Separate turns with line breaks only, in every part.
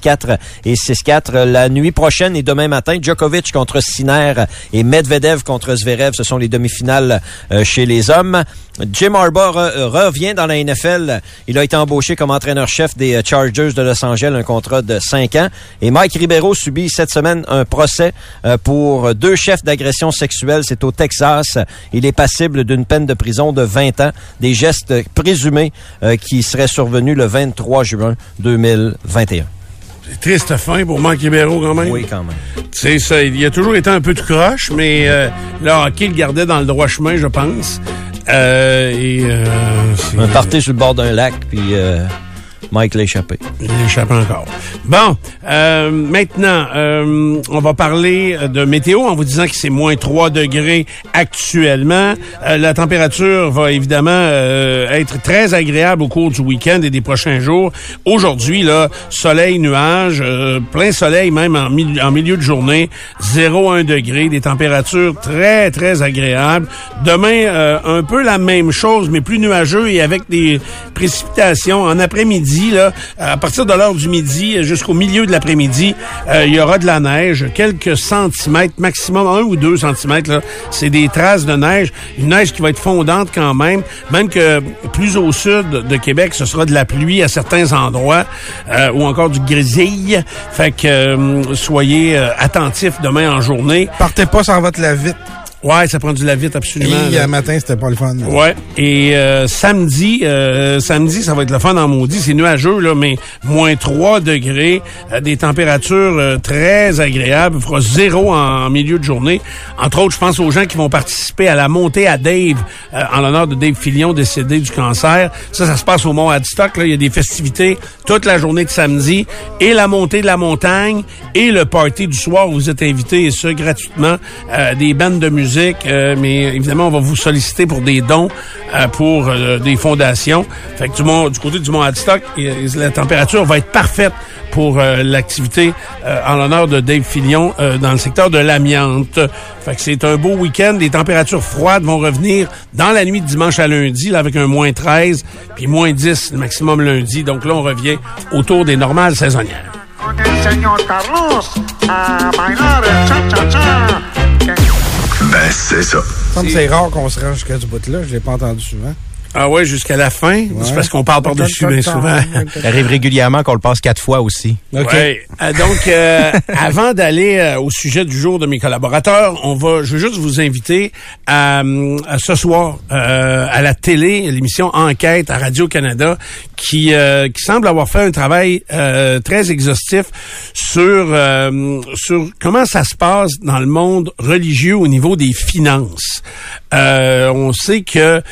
4 et 6-4 la nuit prochaine et demain matin. Djokovic contre Sinner et Medvedev contre Zverev. Ce sont les demi-finales euh, chez les hommes. Jim Harbaugh revient dans la NFL. Il a été embauché comme entraîneur-chef des euh, Chargers de Los Angeles, un contrat de 5 ans. Et Mike Ribeiro subit cette semaine un procès euh, pour deux chefs d'agression sexuelle. C'est au Texas. Il est passible d'une peine de prison de 20 ans. Des gestes présumés qui seraient survenus le 23 juin 2021.
Triste fin pour Marc Ribeiro quand même.
Oui, quand même.
Tu sais, ça, il a toujours été un peu de croche, mais euh, le hockey le gardait dans le droit chemin, je pense. Euh, et, euh,
un party sur le bord d'un lac, puis euh, Mike l'a échappé.
Il échappe encore. Bon, euh, maintenant, euh, on va parler de météo en vous disant que c'est moins 3 degrés actuellement. Euh, la température va évidemment euh, être très agréable au cours du week-end et des prochains jours. Aujourd'hui, là, soleil, nuage, euh, plein soleil même en, en milieu de journée, 0,1 degré, des températures très, très agréables. Demain, un peu la même chose, mais plus nuageux et avec des précipitations en après-midi à partir de l'heure du midi jusqu'au milieu de l'après-midi, euh, il y aura de la neige, quelques centimètres, maximum un ou deux centimètres. C'est des traces de neige, une neige qui va être fondante quand même, même que plus au sud de Québec, ce sera de la pluie à certains endroits euh, ou encore du grisille. Fait que euh, soyez attentifs demain en journée.
Partez pas sans votre la vite.
Ouais, ça prend du la vite absolument.
Et le matin, c'était pas le fun.
Ouais. Et euh, samedi, euh, samedi, ça va être le fun en maudit. C'est nuageux, là, mais moins 3 degrés, euh, des températures très agréables. Il fera zéro en, milieu de journée. Entre autres, je pense aux gens qui vont participer à la montée à Dave, en l'honneur de Dave Filion, décédé du cancer. Ça, ça se passe au Mont Adstock. Là. Il y a des festivités toute la journée de samedi. Et la montée de la montagne et le party du soir où vous êtes invités, et ce, gratuitement. des bandes de musique euh, mais évidemment, on va vous solliciter pour des dons euh, pour euh, des fondations. Fait que du, du côté du Mont Adstock, la température va être parfaite pour l'activité en l'honneur de Dave Filion dans le secteur de l'amiante. Fait que c'est un beau week-end. Les températures froides vont revenir dans la nuit de dimanche à lundi, là, avec un moins 13, puis moins 10 le maximum lundi. Donc là, on revient autour des normales saisonnières.
Ben, c'est ça. C'est rare qu'on se rende jusqu'à ce bout-là. Je l'ai pas entendu souvent.
Ah ouais, jusqu'à la fin? C'est parce qu'on parle par-dessus bien souvent.
Ça arrive régulièrement qu'on le passe quatre fois aussi.
OK. Ouais. Euh, donc, euh, avant d'aller euh, au sujet du jour de mes collaborateurs, on va, je veux juste vous inviter à, ce soir à la télé, l'émission Enquête à Radio-Canada, qui, qui semble avoir fait un travail très exhaustif sur, sur comment ça se passe dans le monde religieux au niveau des finances. on sait que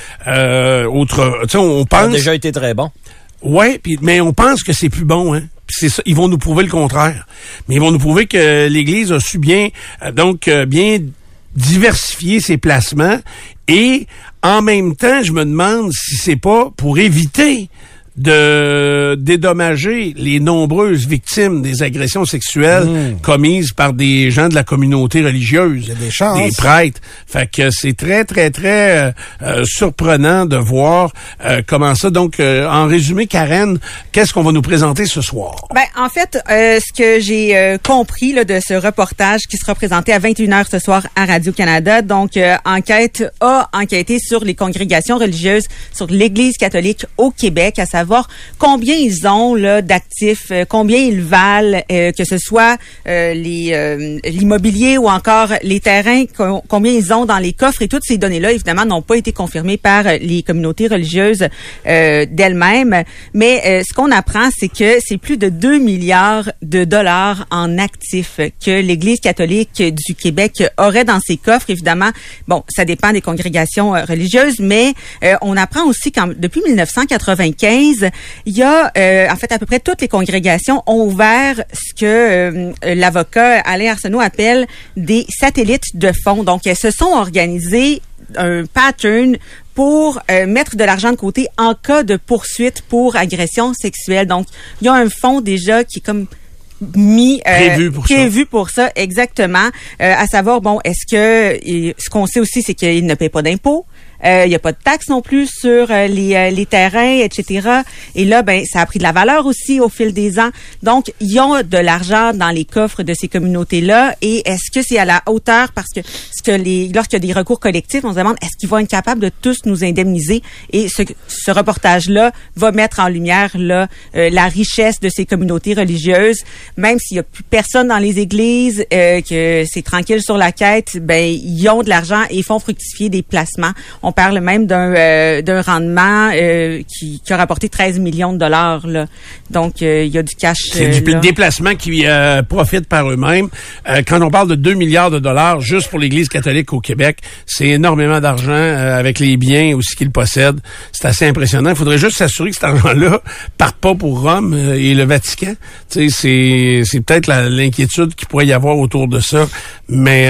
autre. On pense. Ça a
déjà été très bon.
Ouais, puis mais on pense que c'est plus bon, hein. C'est ça, ils vont nous prouver le contraire. Mais ils vont nous prouver que l'Église a su bien, euh, donc euh, bien diversifier ses placements et en même temps, je me demande si c'est pas pour éviter de dédommager les nombreuses victimes des agressions sexuelles hmm. commises par des gens de la communauté religieuse,
Il y a des, chances.
des prêtres. Fait que c'est très très très euh, euh, surprenant de voir euh, comment ça. Donc, en résumé, Karen, qu'est-ce qu'on va nous présenter ce soir?
Ben en fait, ce que j'ai compris là, de ce reportage qui sera présenté à 21h ce soir à Radio Canada, donc enquête a enquêté sur les congrégations religieuses, sur l'Église catholique au Québec, à savoir combien ils ont là d'actifs, euh, combien ils valent, euh, que ce soit euh, les l'immobilier ou encore les terrains, combien ils ont dans les coffres et toutes ces données-là évidemment n'ont pas été confirmées par les communautés religieuses d'elles-mêmes. Mais ce qu'on apprend, c'est que c'est plus de 2 milliards de dollars en actifs que l'Église catholique du Québec aurait dans ses coffres. Évidemment, bon, ça dépend des congrégations religieuses, mais on apprend aussi qu'en depuis 1995 il y a, en fait, à peu près toutes les congrégations ont ouvert ce que l'avocat Alain Arsenault appelle des satellites de fonds. Donc, elles se sont organisées un pattern pour euh, mettre de l'argent de côté en cas de poursuite pour agression sexuelle. Donc, il y a un fonds déjà qui est comme mis
euh, prévu pour
prévu ça. pour ça exactement euh, à savoir bon est-ce que ce qu'on sait aussi c'est qu'il ne paie pas d'impôts euh, il n'y a pas de taxes non plus sur euh, les, euh, les, terrains, etc. Et là, ben, ça a pris de la valeur aussi au fil des ans. Donc, ils ont de l'argent dans les coffres de ces communautés-là. Et est-ce que c'est à la hauteur? Parce que, ce que les, lorsqu'il y a des recours collectifs, on se demande est-ce qu'ils vont être capables de tous nous indemniser? Et ce, ce reportage-là va mettre en lumière là la richesse de ces communautés religieuses, même s'il y a plus personne dans les églises, que c'est tranquille sur la quête, ben ils ont de l'argent et font fructifier des placements. Parle même d'un euh, d'un rendement euh, qui, qui, a rapporté 13 millions de dollars. Là. Donc, euh, il y a du cash.
C'est du déplacement qui profite par eux-mêmes. quand on parle de 2 milliards de dollars juste pour l'Église catholique au Québec, c'est énormément d'argent avec les biens aussi qu'ils possèdent. C'est assez impressionnant. Il faudrait juste s'assurer que cet argent-là parte pas pour Rome et le Vatican. C'est c'est peut-être l'inquiétude qu'il pourrait y avoir autour de ça. Mais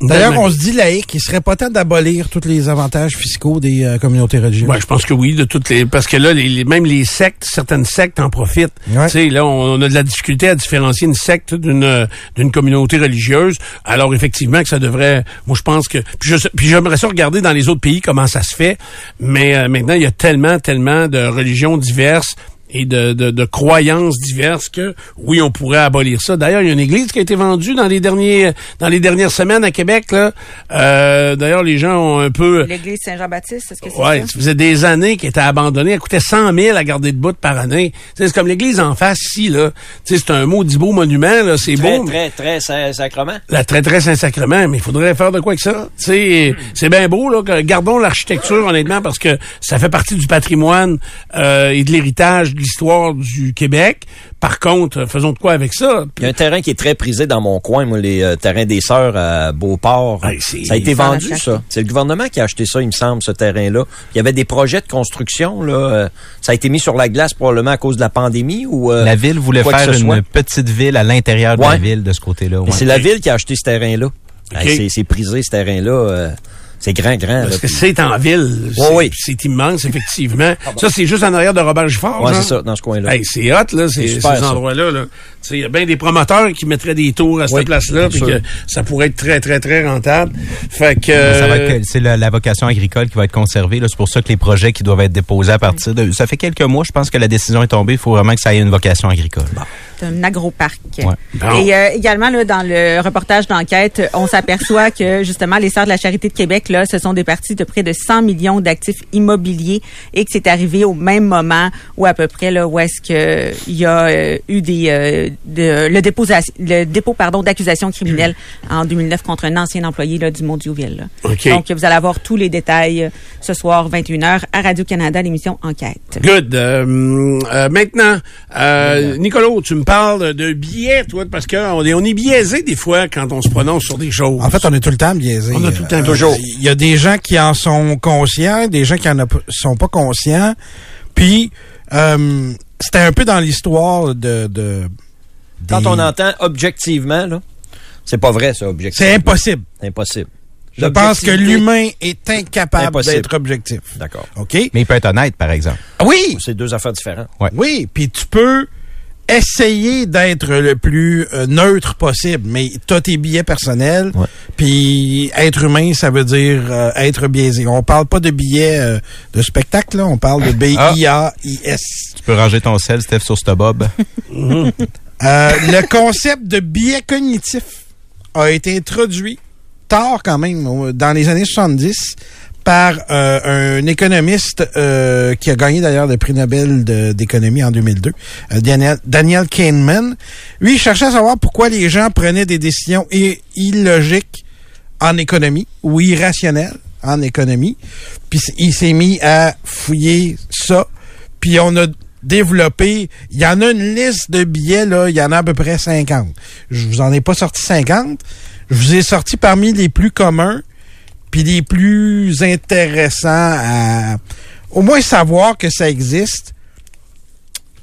D'ailleurs, on se dit laïque, il serait pas temps d'abolir tous les avantages fiscaux des euh, communautés religieuses.
Ouais, je pense que oui, de toutes les, parce que là, les, même les sectes, certaines sectes en profitent. Tu sais, là, on, a de la difficulté à différencier une secte d'une d'une communauté religieuse. Alors effectivement, que ça devrait, moi je pense que, puis je, puis j'aimerais ça regarder dans les autres pays comment ça se fait. Mais euh, maintenant, il y a tellement, tellement de religions diverses et de, de, de, croyances diverses que oui, on pourrait abolir ça. D'ailleurs, il y a une église qui a été vendue dans les derniers dans les dernières semaines à Québec. Là. Euh, D'ailleurs, les gens ont un peu.
L'église Saint-Jean-Baptiste, est-ce que c'est
ouais, ça? faisait des années qu'elle était abandonnée. Elle coûtait 100 000 à garder de bout par année. C'est comme l'église en face ici. là. C'est un maudit beau monument. là. C'est beau.
Très, très Saint-Sacrement.
La très, très Saint-Sacrement. Mais il faudrait faire de quoi avec ça? C'est bien beau. là. Gardons l'architecture, honnêtement, parce que ça fait partie du patrimoine euh, et de l'héritage l'histoire du Québec. Par contre, faisons de quoi avec ça?
Il y a un terrain qui est très prisé dans mon coin, moi, les euh, terrains des Sœurs à Beauport. ça a été vendu, ça. C'est le gouvernement qui a acheté ça, il me semble, ce terrain-là. Il y avait des projets de construction, là. Euh, ça a été mis sur la glace probablement à cause de la pandémie ou...
Euh, la ville voulait faire une petite ville à l'intérieur de la ville de ce côté-là.
C'est la ville qui a acheté ce terrain-là. c'est prisé, ce terrain-là. C'est grand, grand.
Parce que c'est en ville.
oui.
C'est immense, effectivement. Ah ça, c'est juste en arrière de Robert Gifford.
Oui, c'est ça, dans ce coin-là.
Hey, c'est hot, là, ces, endroits-là. Là. Il y a bien des promoteurs qui mettraient des tours à cette place-là, puis que ça pourrait être très, très, très rentable. Fait que...
C'est la, vocation agricole qui va être conservée. C'est pour ça que les projets qui doivent être déposés à partir de... Ça fait quelques mois, je pense que la décision est tombée. Il faut vraiment que ça ait une vocation agricole.
C'est un agroparc. Et euh, également, là, dans le reportage d'enquête, on s'aperçoit que, justement, les Sœurs de la Charité de Québec, là, ce sont des parties de près de 100 millions d'actifs immobiliers et que c'est arrivé au même moment où, à peu près, là, où est-ce qu'il y a euh, eu des... Euh, de, le dépôt, le dépôt pardon, d'accusation criminelle en 2009 contre un ancien employé là, du Mondioville. Donc, vous allez avoir tous les détails ce soir, 21h, à Radio-Canada, l'émission Enquête.
Good. maintenant, Nicolas, tu me parles de biais, toi, parce qu'on est, on est biaisé des fois quand on se prononce sur des choses.
En fait, on est tout le temps biaisé.
On est tout le temps
Toujours. Il y a des gens qui en sont conscients, des gens qui en sont pas conscients. Puis, euh, c'était un peu dans l'histoire de... de
Quand on entend objectivement, là, c'est pas vrai, ça, objectivement.
C'est impossible.
Impossible.
Je pense que l'humain est incapable d'être objectif.
D'accord.
OK?
Mais il peut être honnête, par exemple.
Oui!
C'est deux affaires différentes.
Oui, puis tu peux essayer d'être le plus euh, neutre possible, mais t'as tes billets personnels. Puis être humain, ça veut dire euh, être biaisé. On parle pas de billets euh, de spectacle, là, on parle de B-I-A-I-S.
Tu peux ranger ton sel, Steph, sur ce bob.
le concept de billet cognitif a été introduit tard quand même, dans les années 70, par euh, un économiste euh, qui a gagné d'ailleurs le prix Nobel d'économie en 2002, euh, Daniel, Daniel Kahneman. Lui, il cherchait à savoir pourquoi les gens prenaient des décisions illogiques en économie ou irrationnelles en économie. Puis il s'est mis à fouiller ça. Puis on a développé, il y en a une liste de billets, là, il y en a à peu près 50. Je vous en ai pas sorti 50. Je vous ai sorti parmi les plus communs puis les plus intéressants à au moins savoir que ça existe,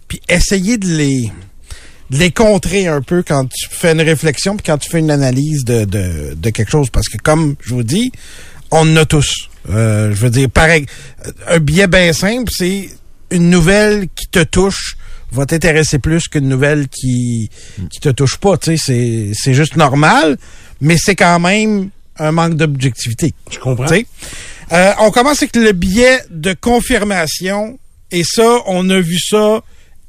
puis essayer de les les contrer un peu quand tu fais une réflexion puis quand tu fais une analyse de, de, quelque chose. Parce que comme je vous dis, on en a tous. Euh, je veux dire, pareil, un billet bien simple, c'est une nouvelle qui te touche va t'intéresser plus qu'une nouvelle qui qui te touche pas. Tu sais, c'est c'est juste normal, mais c'est quand même un manque d'objectivité.
Je comprends.
Euh, on commence avec le billet de confirmation. Et ça, on a vu ça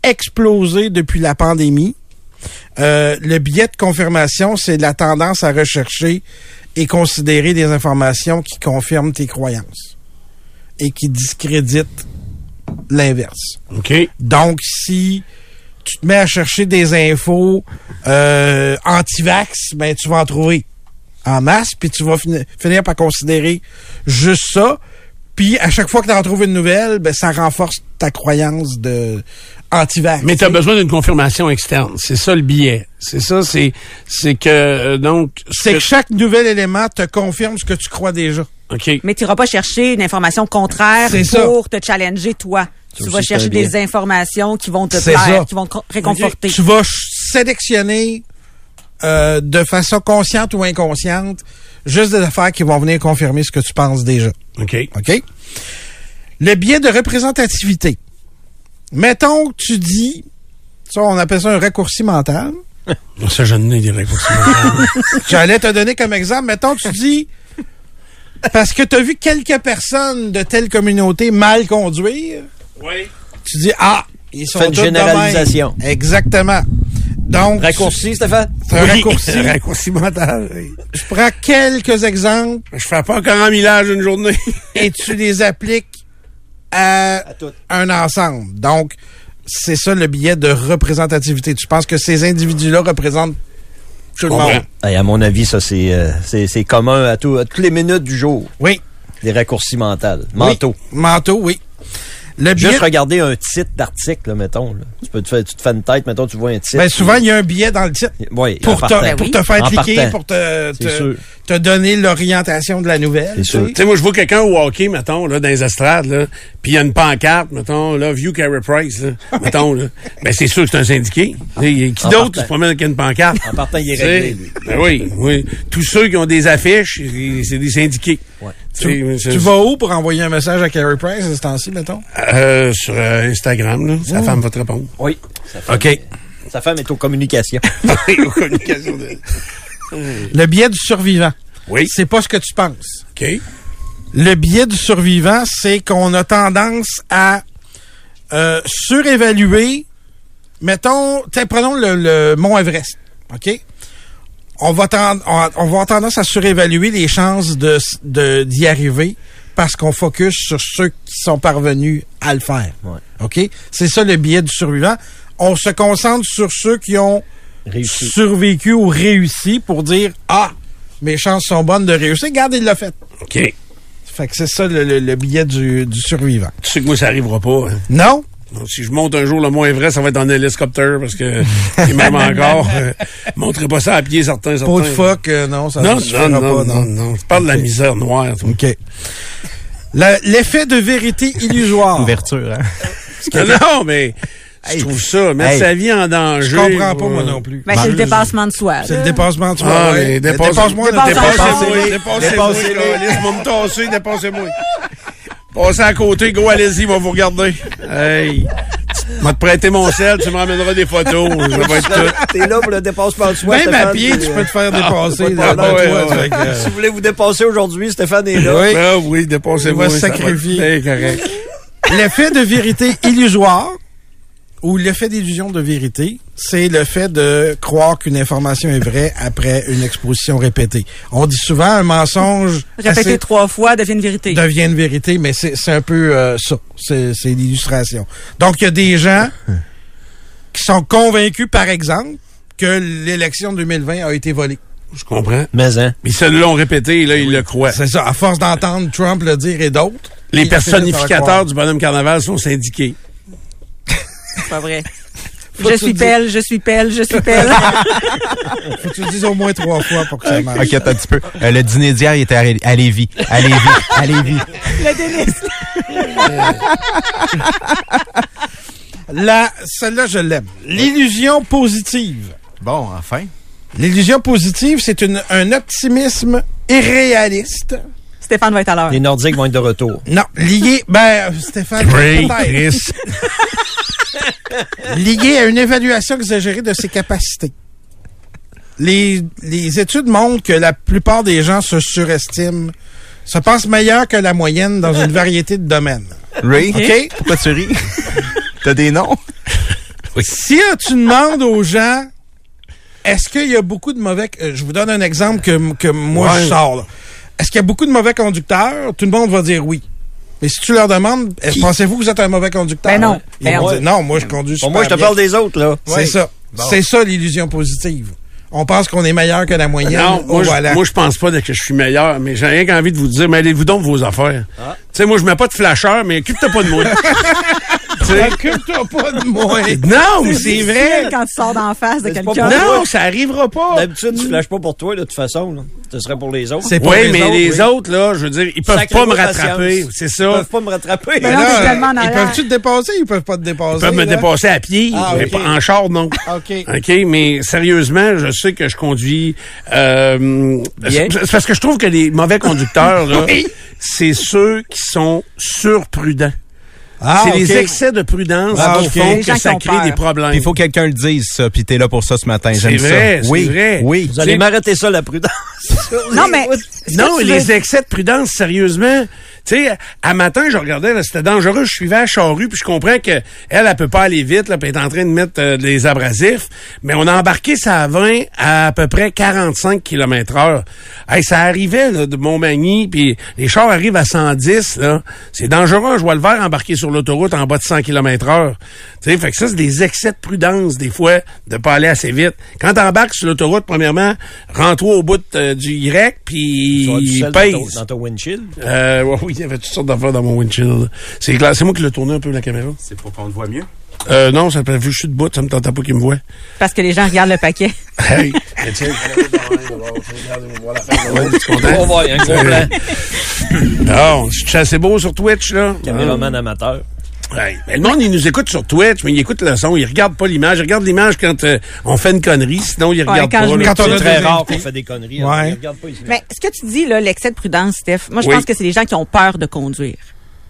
exploser depuis la pandémie. Euh, le billet de confirmation, c'est la tendance à rechercher et considérer des informations qui confirment tes croyances et qui discréditent l'inverse.
OK.
Donc, si tu te mets à chercher des infos euh, anti-vax, ben tu vas en trouver en masse, puis tu vas fini- finir par considérer juste ça. Puis à chaque fois que tu en trouves une nouvelle, ben ça renforce ta croyance de anti-vax.
Mais tu as besoin d'une confirmation externe. C'est ça le billet. C'est ça, c'est c'est que euh, donc
C'est que chaque nouvel élément te confirme ce que tu crois déjà.
OK.
Mais tu n'iras pas chercher une information contraire
ça.
pour te challenger toi. Tu vas chercher
biais.
des informations qui vont te plaire, qui vont te réconforter.
Tu vas sélectionner euh, de façon consciente ou inconsciente juste des affaires qui vont venir confirmer ce que tu penses déjà.
OK.
OK? Le biais de représentativité. Mettons que tu dis, ça, on appelle ça un raccourci mental.
Ça, je n'ai des raccourcis.
J'allais te donner comme exemple. Mettons que tu dis, parce que tu as vu quelques personnes de telle communauté mal conduire,
oui.
tu dis, ah, ils sont
Fais une
tous de même.
généralisation.
Exactement. Donc,
Raccourci, Stéphane?
c'est un raccourci.
Un raccourci mental. oui.
Je prends quelques exemples
Je fais pas encore un millage une journée.
et tu les appliques à, un ensemble. Donc, c'est ça le biais de représentativité. Tu penses que ces individus-là représentent tout le monde?
Hey, à mon avis, ça, c'est euh, c'est c'est commun à, tout, à toutes les minutes du jour.
Oui.
Des raccourcis mentaux. Mentaux.
Oui. Manteau, oui. Le
Juste regarder un titre d'article, mettons. là. Tu, peux te faire, tu te fais une tête, mettons, tu vois un titre.
ben, souvent, il y a un biais dans le titre.
Oui,
Pour, te, pour
oui.
te faire
En
cliquer,
partant.
pour te, donner l'orientation de la nouvelle.
C'est
tu
sûr.
sais.
Tu sais, moi, je vois quelqu'un au hockey, mettons, là, dans les estrades, là, puis il y a une pancarte, mettons, là, View Carey Price, là, mettons, là. Ben, c'est sûr que c'est un syndiqué. Qui d'autre se promène avec une pancarte?
En partant, il est réglé, lui.
Ben oui, oui. Tous ceux qui ont des affiches, c'est des syndiqués.
Ouais.
Tu,
vas où pour envoyer un message à Carey Price à ce temps-ci, mettons?
Euh, sur euh, Instagram, là. Sa femme va te répondre.
Oui. Sa femme,
OK.
sa femme est aux communications.
Aux communications de-
Le biais du survivant.
Oui.
C'est pas ce que tu penses.
OK.
Le biais du survivant, c'est qu'on a tendance à euh, surévaluer. Mettons, prenons le, le mont Everest, OK? On va, tend- on, on va avoir tendance à surévaluer les chances de de- d'y arriver parce qu'on focus sur ceux qui sont parvenus à le faire.
Ouais.
OK? C'est ça le biais du survivant. On se concentre sur ceux qui ont
Réussi.
survécu ou réussi pour dire Ah, mes chances sont bonnes de réussir. Regarde, il l'a fait.
OK.
Fait que c'est ça le, le, le billet du, du survivant.
Tu sais que moi, ça arrivera pas. hein?
Non?
Donc, si je monte un jour le Mont Everest, ça va être en hélicoptère parce que, et même encore, euh, montrerai pas ça à pied, certains, certains.
Pas de fuck, euh, non, ça
Non, non, non,
pas,
non, non. Tu parles de la misère noire, toi.
OK. L'effet de vérité illusoire.
Ouverture, hein?
Non, non, mais je trouve ça, mettre
Hey.
sa vie en danger.
Je comprends pas, moi non plus.
Ben, c'est le dépassement de soi.
C'est le dépassement de soi.
Ah,
ouais. Dépasse-moi,
Dépasse-
Dépassez-moi,
Oui.
dépassez-moi,
Dépassez-moi.
laisse-moi me tasser, dépassez-moi. Passez à côté, go, allez-y, va vous regarder. Hey, je vais te prêter mon sel, tu me ramèneras des photos, ça va être tout.
T'es là pour le dépassement de soi.
Même à pied, tu
euh,
peux te faire dépasser.
Ah,
dans
ouais,
toi,
ouais,
fait que, euh,
Si vous voulez vous dépasser aujourd'hui, Stéphane est là.
Oui.
Ah oui, dépassez-moi.
Il va se sacrifier.
correct.
L'effet de vérité illusoire ou l'effet d'illusion de vérité, c'est le fait de croire qu'une information est vraie après une exposition répétée. On dit souvent un mensonge
Répéter
assez-
trois fois devient une vérité.
devient une vérité, mais c'est un peu euh, ça. C'est l'illustration. Donc, il y a des gens qui sont convaincus, par exemple, que l'élection 2020 a été volée.
Je comprends.
Mais, hein.
Mais ceux-là l'ont répété, là, ils le croient.
C'est ça. À force d'entendre Trump le dire et d'autres.
Les
le
personnificateurs du bonhomme carnaval sont syndiqués.
C'est pas vrai.
Faut
Je suis pelle, je suis pelle, je suis pelle.
Faut que tu le dises au moins trois fois pour que ça marche.
OK, attends un petit peu. Euh, le dîner d'hier, il était à, Ré- à Lévis. À Lévis. À Lévis.
Le délice.
La, celle-là, je l'aime. L'illusion positive.
Bon, enfin.
L'illusion positive, c'est une- un optimisme irréaliste.
Stéphane va être à l'heure.
Les Nordiques vont être de retour.
Non, lié, ben, Stéphane.
Chris.
lié à une évaluation exagérée de ses capacités. Les, les études montrent que la plupart des gens se surestiment, se pensent meilleurs que la moyenne dans une variété de domaines.
Ray,
OK?
pourquoi tu ris? T'as des noms?
Si tu demandes aux gens, est-ce qu'il y a beaucoup de mauvais... euh, je vous donne un exemple que, que moi,
Ouais.
je sors. là. Est-ce qu'il y a beaucoup de mauvais conducteurs? Tout le monde va dire oui. Mais si tu leur demandes, est-ce- pensez-vous que vous êtes un mauvais conducteur?
Ben non.
Ils
Ben
vont
ouais.
dire, non, moi, je conduis
Bon,
super
moi, je te
bien.
parle des autres, là.
C'est ça. C'est ça l'illusion positive. On pense qu'on est meilleur que la moyenne.
Non, moi, je,
volant.
moi, je pense pas que je suis meilleur, mais j'ai rien qu'envie de vous dire, mais allez-vous donc vos affaires. Tu sais, moi, je mets pas de flasheur, mais occupe-toi pas de moi.
Occupe-toi pas de moi.
non, mais c'est vrai.
Quand tu sors d'en face de quelqu'un.
Non, ça arrivera pas.
D'habitude, tu flashes pas pour toi, de toute façon. Là. Ce serait pour les autres.
C'est pour
Oui,
les
mais
autres,
les
oui.
autres, là, je veux dire, ils peuvent pas me rattraper. C'est
Ils
ça.
peuvent pas me rattraper.
Mais
là, ils peuvent-tu te dépasser? Ils peuvent pas te dépasser.
Ils peuvent me dépasser à pied,
Ah,
mais pas en char, non.
OK.
OK, mais sérieusement, je sais que je conduis. Euh,
Bien.
c'est parce que je trouve que les mauvais conducteurs, là,
Oui.
c'est ceux qui sont surprudents.
Ah,
c'est les excès de prudence
Ah,
qui font
Les
que ça crée
peur.
des problèmes.
Il faut que quelqu'un le dise, ça, puis t'es là pour ça ce matin.
C'est
J'aime ça.
vrai, c'est
oui,
vrai.
Oui.
Vous allez m'arrêter ça, la prudence.
Non, mais.
Non, les
veux-
excès de prudence, sérieusement. Tu sais, à matin, je regardais, c'était dangereux. Je suivais à Charrue, puis je comprends que elle, elle peut pas aller vite, là, puis elle est en train de mettre euh, des abrasifs. Mais on a embarqué ça à 20 à à peu près 45 km heure. Hey, ça arrivait là, de Montmagny, puis les chars arrivent à 110. là. C'est dangereux. Je vois le vert embarqué sur l'autoroute en bas de 100 km heure. Tu sais, fait que ça, c'est des excès de prudence, des fois, de pas aller assez vite. Quand t'embarques sur l'autoroute, premièrement, rends-toi au bout euh, du Y, puis pèse.
dans ton, dans ton windshield.
Euh, ouais, oui, il y avait toutes sortes d'affaires dans mon windshield. C'est clair. C'est moi qui l'ai tourné un peu la caméra.
C'est pour qu'on te voit mieux?
Euh, non, ça fait vu que je suis debout, ça me tentait pas qu'ils me voient.
Parce que les gens regardent le paquet.
Hey! Mais tiens, Ouais, tu es content?
On va, un gros plan.
Non, je suis assez beau sur Twitch, là.
Caméraman amateur.
Ouais. Mais le monde, il nous écoute sur Twitch, mais il écoute le son. Il regarde pas l'image. Il regarde l'image quand euh, on fait une connerie. Sinon, il regarde
quand
pas. là.
Quand on a
C'est très rare qu'on fait des conneries.
Ouais.
hein. Regarde pas ici.
Mais ce que tu dis, là, l'excès de prudence, Steph, moi, je
Oui.
pense que c'est les gens qui ont peur de conduire.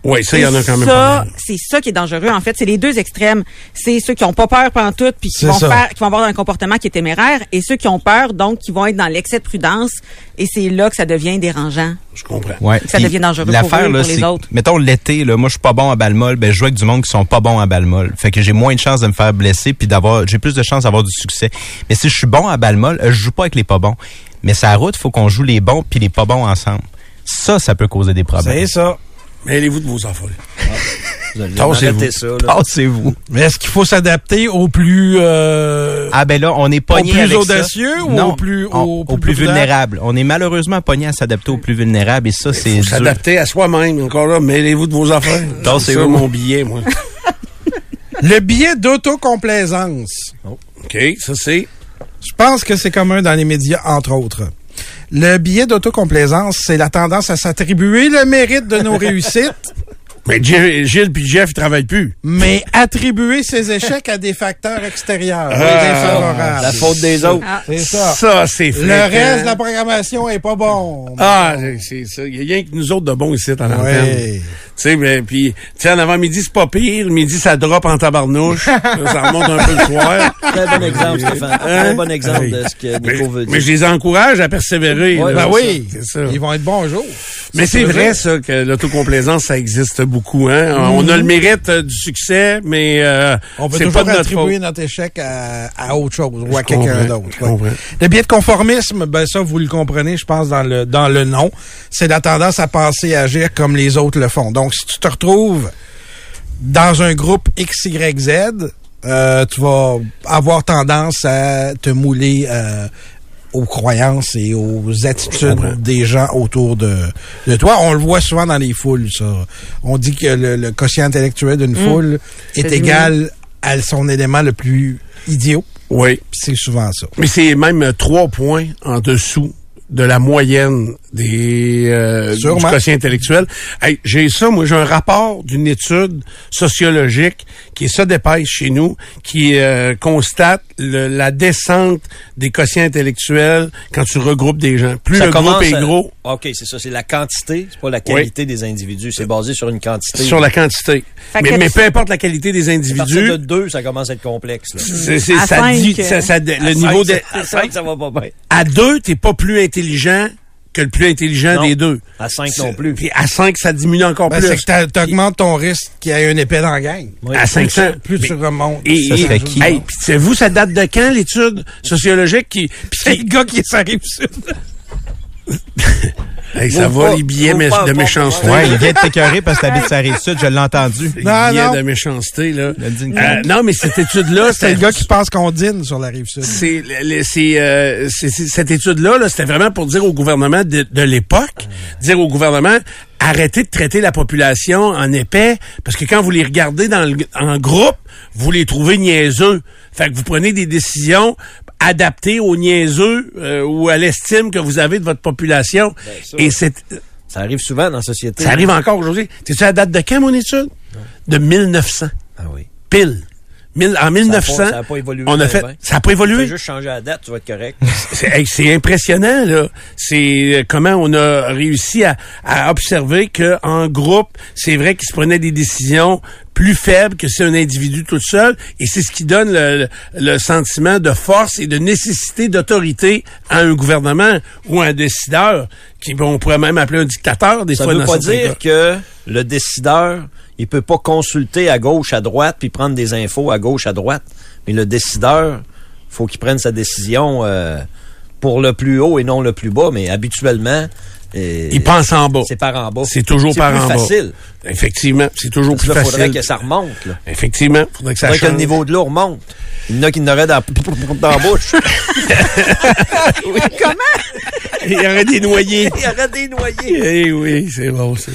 Oui, ça, il y en a quand même
ça, c'est ça qui est dangereux. En fait, c'est les deux extrêmes. C'est ceux qui ont pas peur pendant tout, puis qui vont
ça.
faire, qui vont avoir un comportement qui est téméraire, et ceux qui ont peur, donc, qui vont être dans l'excès de prudence. Et c'est là que ça devient dérangeant.
Je comprends.
Ouais.
Que ça devient dangereux pour eux
là,
pour les
c'est-
autres.
Mettons l'été, là, moi je suis pas bon à balle molle, ben je joue avec du monde qui sont pas bons à balle molle. Fait que j'ai moins de chances de me faire blesser puis d'avoir j'ai plus de chances d'avoir du succès. Mais si je suis bon à balle molle, euh, je joue pas avec les pas bons. Mais sa route, faut qu'on joue les bons puis les pas bons ensemble. Ça, ça peut causer des problèmes.
C'est ça.
Mêlez-vous de vos affaires.
Vous allez
Tassez-vous.
Tassez-vous.
Mais est-ce qu'il faut s'adapter au plus... euh,
Ah ben là, on est pogné
plus
avec ça.
audacieux ou
Non,
au plus-
on-
au
au
plus
plus vulnérable. On est malheureusement pogné à s'adapter aux plus vulnérables et ça c'est
s'adapter à soi-même. Encore là, mêlez-vous de vos affaires. C'est ça, mon billet, moi.
Le billet d'autocomplaisance.
OK, ça, c'est...
Je pense que c'est commun dans les médias, entre autres. Le billet d'autocomplaisance, c'est la tendance à s'attribuer le mérite de nos réussites,
Mais Gilles, Gilles puis Jeff, ils travaillent plus.
mais attribuer ses échecs à des facteurs extérieurs,
Ah.
La faute des autres.
Ah.
C'est ça.
Ça, c'est
Le reste de la programmation est pas bon.
Ah, c'est- ça. Il y a rien que nous autres de bons ici l'antenne.
Ouais.
Tu sais, mais puis, tu sais, en avant-midi, c'est pas pire. Midi, ça drop en tabarnouche. Là, ça remonte un peu le soir.
Très bon exemple, Stéphane. Très bon exemple de ce que
Hein? Mais,
Nico veut
mais
dire.
je les encourage à persévérer.
Ouais,
là.
Ben oui,
C'est ça.
ils vont être bons jours.
Mais c'est vrai, ça, que l'autocomplaisance, ça existe beaucoup. Hein? On a le mérite euh, du succès, mais euh,
On peut
c'est
toujours
pas de notre
attribuer notre échec à, à autre chose ou à quelqu'un d'autre. ouais. Le biais de conformisme, ben ça, vous le comprenez, je pense, dans le, dans le nom. C'est la tendance à penser et agir comme les autres le font. Donc, si tu te retrouves dans un groupe XYZ, euh, tu vas avoir tendance à te mouler euh, aux croyances et aux attitudes des gens autour de, de toi. On le voit souvent dans les foules, ça. On dit que le, le quotient intellectuel d'une foule est égal à son élément le plus idiot.
Oui.
C'est souvent ça.
Mais c'est même trois points en dessous de la moyenne des euh, du
Sûrement.
quotient intellectuel. Hey, j'ai ça, moi j'ai un rapport d'une étude sociologique qui est ça dépêche chez nous, qui euh, constate le- la descente des quotients intellectuels quand tu regroupes des gens. Plus
Ça
le groupe
commence
est
à-
gros,
OK, c'est ça. C'est la quantité, c'est pas la qualité des individus. C'est basé sur une quantité.
sur la quantité.
Fait
Mais, mais peu importe la qualité des
À
individus,
de deux, ça commence à être complexe. Là.
c'est, c'est-
À
ça
cinq,
dit,
euh,
ça, ça- le
À
niveau
cinq,
de,
à cinq, ça va pas bien.
à deux, t'es pas plus intelligent que le plus intelligent
Non.
des deux.
À cinq non plus.
Puis à 5, ça diminue encore
Ben,
plus.
c'est que t'a- t'augmentes ton risque qu'il y ait un épée dans la gang.
Oui.
À 500.
Plus tu remontes.
Et,
Ça
et-
serait qui?
hey, puis savez-vous, ça date de quand, l'étude sociologique qui... Puis
C'est le gars qui s'arrive sur.
Hey, ça va,
pas-
les billets
vous
mé-
pas-
de méchanceté.
Ouais, il vient de t'écœurer parce que t'habites sa rive sud, je l'ai entendu.
Les
Non,
billets
non.
de méchanceté, là. Euh, non, mais cette étude-là,
C'est le gars qui pense qu'on dîne sur la rive sud.
c'est euh, cette étude-là, là, c'était vraiment pour dire au gouvernement de, de l'époque, dire au gouvernement arrêtez de traiter la population en épais, parce que quand vous les regardez dans le, en groupe, vous les trouvez niaiseux. Fait que vous prenez des décisions adaptées aux niaiseux euh, ou à l'estime que vous avez de votre population.
ça-
Et c'est
Ça arrive souvent dans la société.
ça arrive encore aujourd'hui. Tu sais la date de quand, mon étude? De 1900.
Ah oui.
Pile. Mille- en 1900,
ça a pas évolué
on a fait,
ben.
ça a pas évolué.
fais juste changer la date, tu vas être correct.
C'est impressionnant là. C'est euh, comment on a réussi à, à observer que en groupe, c'est vrai qu'ils se prenaient des décisions plus faibles que si un individu tout seul, et c'est ce qui donne le, le- sentiment de force et de nécessité d'autorité à un gouvernement ou à un décideur, qui on pourrait même appeler un dictateur des
Ça
fois
veut
dans
pas dire
cas.
que le décideur, il peut pas consulter à gauche, à droite, puis prendre des infos à gauche, à droite. Mais le décideur, faut qu'il prenne sa décision euh, pour le plus haut et non le plus bas. Mais habituellement,
Il pense en bas.
c'est par en bas.
C'est toujours par
plus
en bas.
facile.
Effectivement, c'est toujours plus
Là, faudrait
facile.
que ça remonte. Là.
Effectivement, faudrait que ça
Faudrait que le niveau de l'eau remonte. Il y en a qui n'auraient dans, dans la bouche.
Il y aurait des noyés.
Il y aurait des noyés.
Eh oui, c'est bon ça.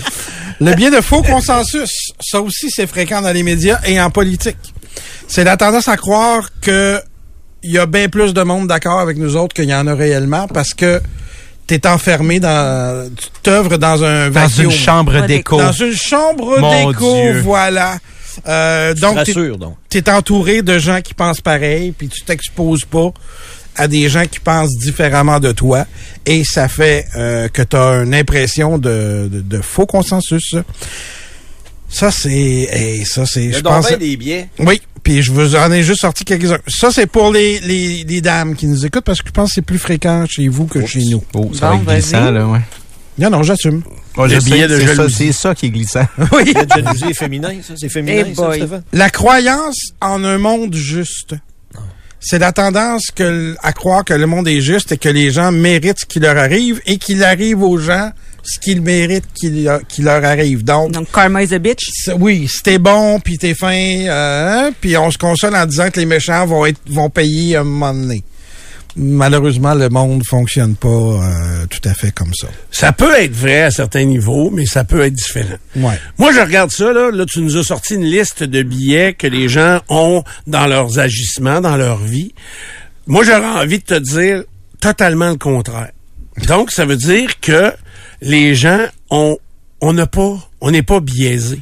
Le biais de faux consensus, ça aussi c'est fréquent dans les médias et en politique. C'est la tendance à croire que il y a bien plus de monde d'accord avec nous autres qu'il y en a réellement parce que t'es enfermé dans, tu t'œuvres dans un
Dans
vacuum.
une chambre d'écho.
Dans une chambre d'écho, voilà. Euh, donc,
te
t'es-
rassure, donc.
t'es entouré de gens qui pensent pareil, puis tu t'exposes pas à des gens qui pensent différemment de toi, et ça fait euh, que tu as une impression de, de, de faux consensus. Ça, c'est... hey, ça, c'est... Je pense...
des biais.
Oui, puis je vous en ai juste sorti quelques-uns. Ça, c'est pour les, les, les dames qui nous écoutent, parce que je pense que c'est plus fréquent chez vous que chez nous.
Oh, ça
Bon,
va être glissant, là, ouais.
Non, non, j'assume.
Oh,
Le billet de
c'est ça,
jalousie.
c'est ça qui est glissant.
oui.
La jalousie est féminin, ça. C'est féminin, ça,
boy.
Stéphane?
La croyance en un monde juste. C'est la tendance que, à croire que le monde est juste et que les gens méritent ce qui leur arrive et qu'il arrive aux gens ce qu'ils méritent qu'il leur- qui leur arrive. Donc,
Donc, karma is a bitch.
oui, si t'es bon, puis t'es fin, euh, hein, puis on se console en disant que les méchants vont être vont payer un moment donné. Malheureusement, le monde fonctionne pas euh, tout à fait comme ça.
Ça peut être vrai à certains niveaux, mais ça peut être différent.
Ouais.
Moi, je regarde ça, là. Là, tu nous as sorti une liste de billets que les gens ont dans leurs agissements, dans leur vie. Moi, j'aurais envie de te dire totalement le contraire. Donc, ça veut dire que les gens ont, on n'a pas, on n'est pas biaisé.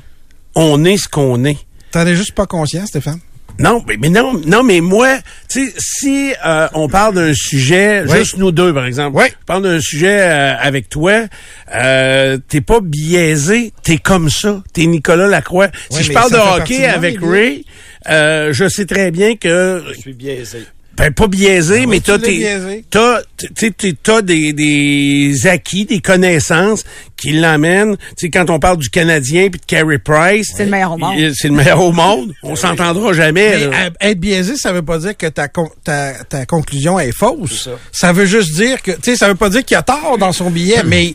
On est ce qu'on est.
T'en es juste pas conscient, Stéphane?
Non, mais, mais non, non, mais moi, tu sais, si euh, on parle d'un sujet,
Oui.
juste nous deux, par exemple,
Oui.
je parle d'un sujet euh, avec toi, euh, t'es pas biaisé, t'es comme ça, t'es Nicolas Lacroix.
Oui,
si je parle de hockey avec. Ray, euh, je sais très bien que
Je suis biaisé.
Ben, pas biaisé, mais
tu
t'as tes, t'as, des, des acquis, des connaissances qui l'amènent. Tu sais, quand on parle du Canadien puis de Carey Price.
C'est le meilleur au monde.
C'est le meilleur au monde. On s'entendra jamais.
Mais être biaisé, ça veut pas dire que ta, con- ta, ta conclusion est fausse. Ça. veut juste dire que, tu sais, ça veut pas dire qu'il y a tort dans son billet, mais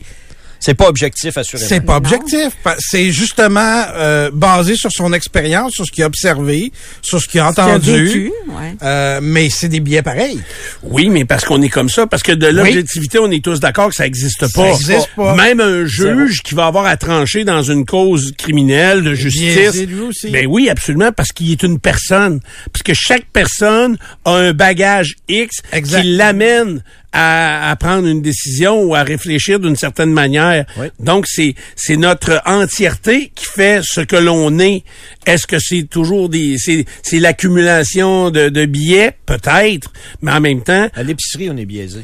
C'est pas objectif, assurément.
c'est pas
Non.
objectif. C'est justement euh, basé sur son expérience, sur ce qu'il a observé, sur ce qu'il a entendu.
vécu, ouais.
Euh, mais c'est des billets pareils.
Oui, mais parce qu'on est comme ça, parce que de l'objectivité, on est tous d'accord que ça existe pas.
existe pas.
Même un juge qui va avoir à trancher dans une cause criminelle de justice.
aussi.
Ben oui, absolument, parce qu'il est une personne. Parce que chaque personne a un bagage X
Exact.
qui l'amène à, à prendre une décision ou à réfléchir d'une certaine manière.
Oui.
Donc, c'est c'est notre entièreté qui fait ce que l'on est. Est-ce que c'est toujours des... C'est c'est l'accumulation de, de billets? Peut-être. Mais en même temps,
À l'épicerie, on est biaisé.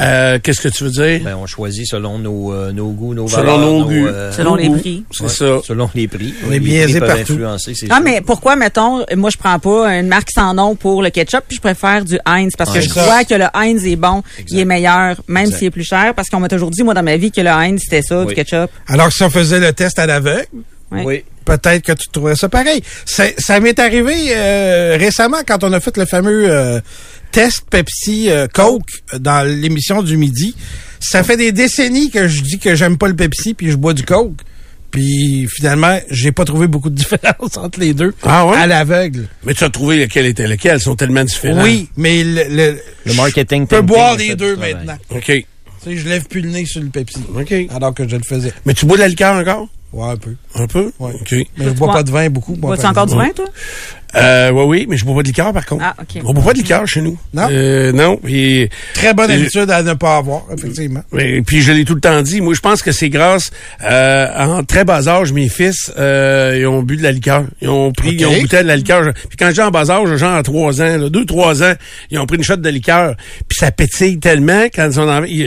Euh, qu'est-ce que tu veux dire?
Ben, on choisit selon nos, euh, nos goûts, nos
Selon
valeurs.
nos goûts.
euh,
Selon les prix.
C'est
ouais,
ça.
Selon les prix.
On est
Les prix
biaisé
peuvent
partout.
influencer, c'est
Ah,
sûr.
mais pourquoi, mettons, moi, je prends pas une marque sans nom pour le ketchup, puis je préfère du Heinz, parce que je crois que le Heinz est bon,
Exact.
il est meilleur, même s'il est plus cher, parce qu'on m'a toujours dit, moi, dans ma vie, que le Heinz, c'était ça,
Oui.
du ketchup.
Alors que si on faisait le test à l'aveugle,
Ouais.
Oui.
peut-être que tu trouverais ça pareil. Ça, ça m'est arrivé euh, récemment quand on a fait le fameux euh, test Pepsi euh, Coke dans l'émission du midi. Ça fait des décennies que je dis que j'aime pas le Pepsi puis je bois du Coke. Puis finalement, j'ai pas trouvé beaucoup de différence entre les deux
Ah ouais?
à l'aveugle.
Mais tu as trouvé lequel était lequel. Ils sont tellement différents.
Oui, mais le, le,
Le marketing.
je peux boire les deux maintenant.
OK.
Tu sais, je lève plus le nez sur le Pepsi.
OK.
Alors que je le faisais.
Mais tu bois de la liqueur encore?
Ouais, un peu.
Un peu?
Ouais.
OK.
Mais je bois
bois-
pas de vin beaucoup.
Bois-tu encore du vin, toi?
Euh, oui, oui, mais je bois pas de liqueur, par contre.
Ah, OK.
On boit pas de liqueur chez nous.
Non?
Euh, non. Et,
Très bonne
Et-
habitude à ne pas avoir, effectivement.
et puis je l'ai tout le temps dit. Moi, je pense que c'est grâce euh, en très bas âge, mes fils, euh, ils ont bu de la liqueur. Ils ont pris, ils ont goûté de la liqueur. Puis quand je dis en bas âge, genre à trois ans, là, deux, trois ans, ils ont pris une shot de liqueur. Puis ça pétille tellement quand ils ont envie. Ils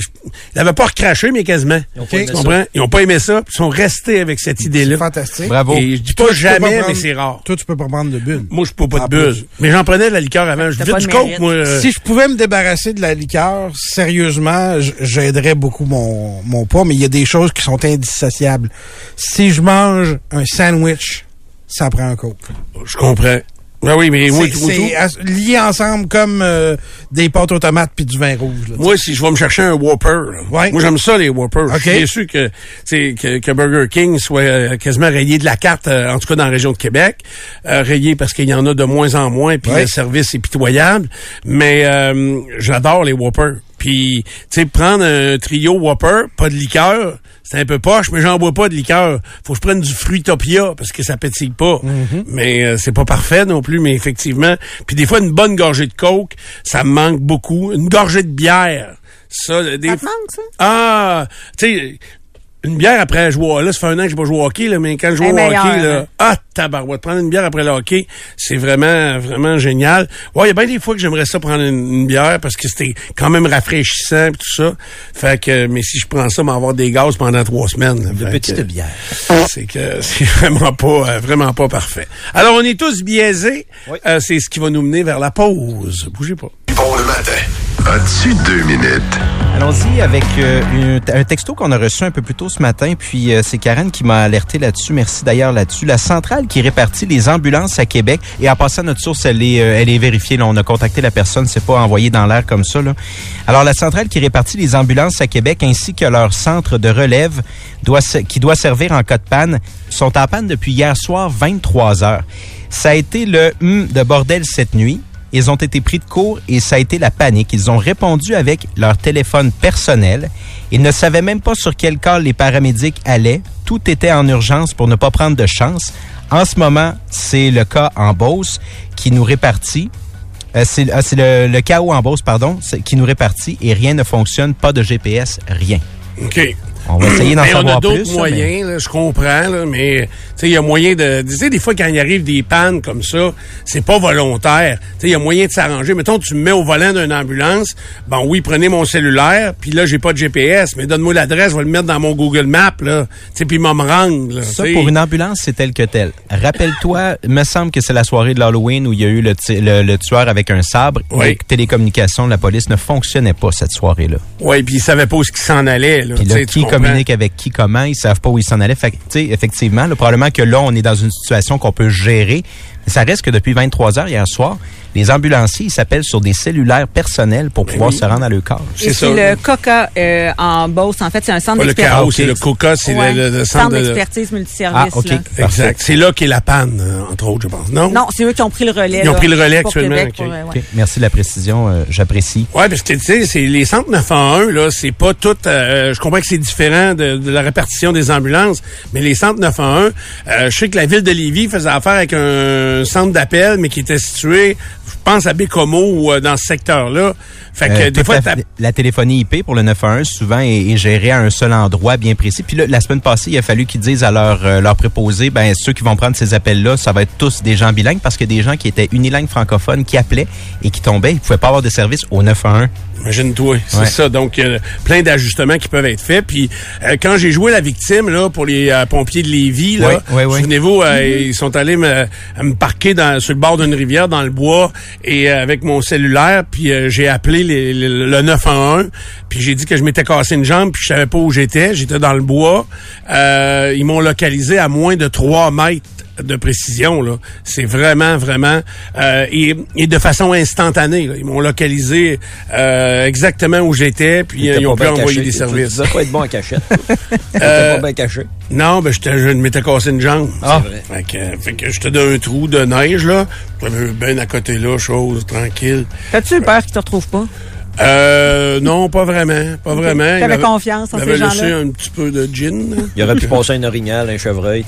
n'avaient pas recraché, mais quasiment.
Ils ont pas
comprends? Ils ont pas aimé ça. Puis ils sont restés avec cette
C'est
idée-là.
fantastique.
Bravo.
Et je dis pas
tu peux pas
jamais, mais c'est rare.
Toi, tu peux pas prendre de bulle.
Moi, je peux pas de bulle.
plus.
Mais j'en prenais de la liqueur avant. Je
pas
du
de
coke, moi.
Si je pouvais me débarrasser de la liqueur, sérieusement, j'aiderais beaucoup mon, mon poids, mais il y a des choses qui sont indissociables. Si je mange un sandwich, ça prend un coke.
Je comprends. Ben oui, mais moi,
C'est lié ensemble comme euh, des pâtes aux tomates puis du vin rouge. là,
moi, si je vais me chercher un Whopper,
Ouais.
moi, j'aime ça, les Whoppers.
OK.
Je suis déçu que, que, que Burger King soit euh, quasiment rayé de la carte, euh, en tout cas dans la région de Québec. Euh, rayé parce qu'il y en a de moins en moins, puis
Ouais.
le service est pitoyable. Mais euh, j'adore les Whoppers. Puis, tu sais, prendre un trio Whopper, pas de liqueur, c'est un peu poche, mais j'en bois pas de liqueur. Faut que je prenne du fruitopia parce que ça pétille pas. Mais euh, c'est pas parfait non plus, mais effectivement. Puis des fois, une bonne gorgée de coke, ça me manque beaucoup. Une gorgée de bière, ça, des
Ça te manque, ça?
ah, tu sais, une bière après jouer là, ça fait un an que j'ai pas joué au hockey, là, mais quand je joue au hockey, là,
hein.
ah, tabarouette, prendre une bière après le hockey, c'est vraiment, vraiment génial. Ouais, il y a bien des fois que j'aimerais ça prendre une, une bière parce que c'était quand même rafraîchissant et tout ça. Fait que, mais si je prends ça, m'avoir des gaz pendant trois semaines. là.
De
Fait
petite
que-
bière.
c'est que c'est vraiment pas euh, vraiment pas parfait. Alors on est tous biaisés.
Oui.
Euh, c'est ce qui va nous mener vers la pause. Bougez pas.
Bon le matin. As-tu deux minutes?
Allons-y avec euh, un texto qu'on a reçu un peu plus tôt ce matin, puis euh, c'est Karen qui m'a alerté là-dessus. Merci d'ailleurs là-dessus. La centrale qui répartit les ambulances à Québec, et en passant notre source, elle est, euh, elle est vérifiée. On a contacté la personne, c'est pas envoyé dans l'air comme ça. Alors la centrale qui répartit les ambulances à Québec ainsi que leur centre de relève qui doit servir en cas de panne sont en panne depuis hier soir 23 heures. Ça a été le hum de bordel cette nuit. Ils ont été pris de court et ça a été la panique. Ils ont répondu avec leur téléphone personnel. Ils ne savaient même pas sur quel cas les paramédics allaient. Tout était en urgence pour ne pas prendre de chance. En ce moment, c'est le cas en Beauce qui nous répartit. Euh, c'est ah, le, chaos en Beauce, pardon, qui nous répartit et rien ne fonctionne. Pas de GPS, rien.
OK.
On va essayer d'en
Mais on a
savoir
d'autres
plus.
moyens, là, je comprends, là, mais tu sais, il y a moyen de. Tu sais, des fois, quand il arrive des pannes comme ça, c'est pas volontaire. Tu sais, il y a moyen de s'arranger. Mettons, tu me mets au volant d'une ambulance. Bon, oui, prenez mon cellulaire, puis là, j'ai pas de GPS, mais donne-moi l'adresse, je vais le mettre dans mon Google Maps, là. Tu sais, puis il va me rendre, là.
Ça, pour une ambulance, c'est tel que tel. Rappelle-toi, me semble que c'est la soirée de l'Halloween où il y a eu le, le- le tueur avec un sabre.
Oui.
Les télécommunications de la police ne fonctionnaient pas cette soirée-là.
Ouais, puis il savait pas où ce qui s'en allait, là.
Communique avec qui, comment, ils savent pas où ils s'en allaient. Fait que, effectivement, là, probablement que là, on est dans une situation qu'on peut gérer. Ça reste que depuis 23 heures hier soir, les ambulanciers, ils s'appellent sur des cellulaires personnels pour pouvoir se rendre à leur corps.
C'est
c'est le COCA euh, en Beauce. En fait, c'est un centre
Pas le
d'expertise.
ok.
c'est le COCA, c'est le-
Ouais.
le, le centre de...
d'expertise multiservice.
Ah, OK.
là.
Exact. C'est là qu'est la panne, euh, entre autres, je pense. Non?
Non, c'est eux qui ont pris le relais.
Ils ont
là,
pris le relais actuellement,
Québec,
OK.
pour, euh, ouais.
OK. Merci de la précision, euh, j'apprécie.
Ouais, parce que tu sais, c'est les centres 911 là, c'est pas tout. euh, je comprends que c'est différent de, de la répartition des ambulances, mais les centres 911, euh, je sais que la ville de Lévis faisait affaire avec un centre d'appel, mais qui était situé, pense à Bécomo ou euh, dans ce secteur-là. Fait que
Euh,
des fois,
la, téléphonie IP pour le 911 souvent est, est gérée à un seul endroit bien précis. Puis là, la semaine passée, il a fallu qu'ils disent à leur, euh, leur préposés, ben ceux qui vont prendre ces appels-là, ça va être tous des gens bilingues parce que des gens qui étaient unilingues francophones qui appelaient et qui tombaient, ils pouvaient pas avoir de service au 911.
Imagine-toi, c'est
Ouais.
ça. Donc, euh, plein d'ajustements qui peuvent être faits. Puis, euh, quand j'ai joué la victime là pour les euh, pompiers de Lévis, là,
Ouais, ouais, ouais.
souvenez-vous, euh, ils sont allés me, me parquer dans, sur le bord d'une rivière dans le bois et euh, avec mon cellulaire. Puis, euh, j'ai appelé les- les- le 911. Puis, j'ai dit que je m'étais cassé une jambe. Puis, je savais pas où j'étais. J'étais dans le bois. Euh, ils m'ont localisé à moins de 3 mètres de précision là, c'est vraiment vraiment euh, et, et de façon instantanée. là. Ils m'ont localisé euh, exactement où j'étais, puis euh, ils ont
pas
pu
bien
envoyer
caché.
des services.
Devais pas être bon en cachette.
Euh,
pas bien caché.
Non, ben j'étais, je m'étais cassé une jambe.
Ah. C'est vrai.
Fait que, fait que j'étais dans un trou de neige là, j'avais bien à côté là, chose tranquille.
T'as-tu peur qu'ils te retrouvent pas?
Euh, non, pas vraiment, pas vraiment. Il
T'avais confiance en ces
m'avait laissé
gens-là?
un petit peu de gin.
Il aurait pu passer un orignal, un chevreuil.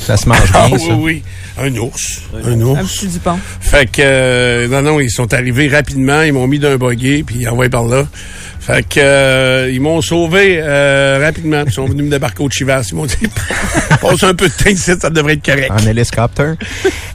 Ça se mange
Ah
bien,
oui,
ça.
oui, un ours, un
Un
ours.
petit Dupont.
Fait que, euh, non, non, ils sont arrivés rapidement, ils m'ont mis d'un buggy, puis ils envoyé par là. Fait que, euh, ils m'ont sauvé euh, rapidement, ils sont venus me débarquer au Chivas. Ils m'ont dit, passe un peu de temps ici, ça devrait être correct.
En hélicoptère.